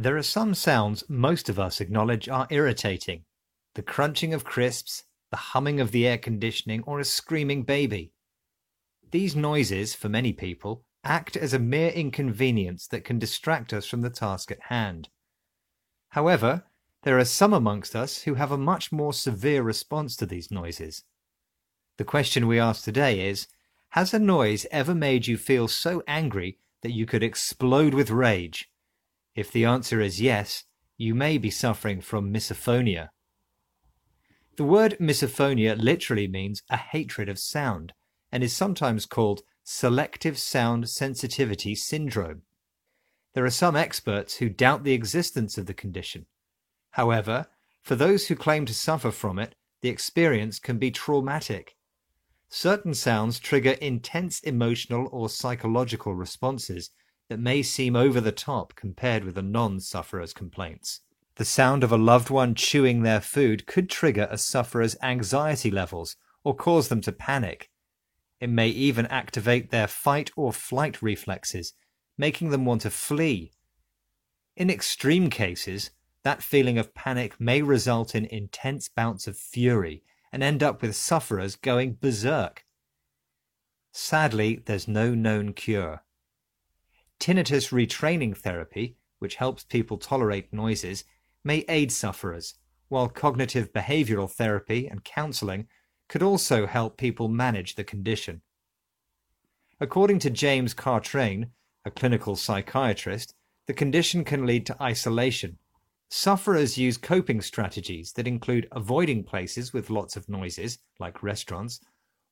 There are some sounds most of us acknowledge are irritating. The crunching of crisps, the humming of the air conditioning, or a screaming baby. These noises, for many people, act as a mere inconvenience that can distract us from the task at hand. However, there are some amongst us who have a much more severe response to these noises. The question we ask today is Has a noise ever made you feel so angry that you could explode with rage? If the answer is yes, you may be suffering from misophonia. The word misophonia literally means a hatred of sound and is sometimes called selective sound sensitivity syndrome. There are some experts who doubt the existence of the condition. However, for those who claim to suffer from it, the experience can be traumatic. Certain sounds trigger intense emotional or psychological responses that may seem over the top compared with a non sufferer's complaints. The sound of a loved one chewing their food could trigger a sufferer's anxiety levels or cause them to panic. It may even activate their fight or flight reflexes, making them want to flee. In extreme cases, that feeling of panic may result in intense bouts of fury and end up with sufferers going berserk. Sadly, there's no known cure. Tinnitus retraining therapy, which helps people tolerate noises, may aid sufferers, while cognitive behavioral therapy and counseling could also help people manage the condition. According to James Cartrain, a clinical psychiatrist, the condition can lead to isolation. Sufferers use coping strategies that include avoiding places with lots of noises, like restaurants,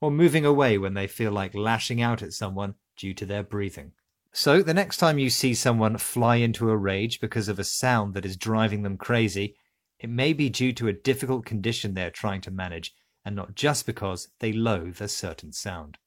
or moving away when they feel like lashing out at someone due to their breathing. So, the next time you see someone fly into a rage because of a sound that is driving them crazy, it may be due to a difficult condition they're trying to manage and not just because they loathe a certain sound.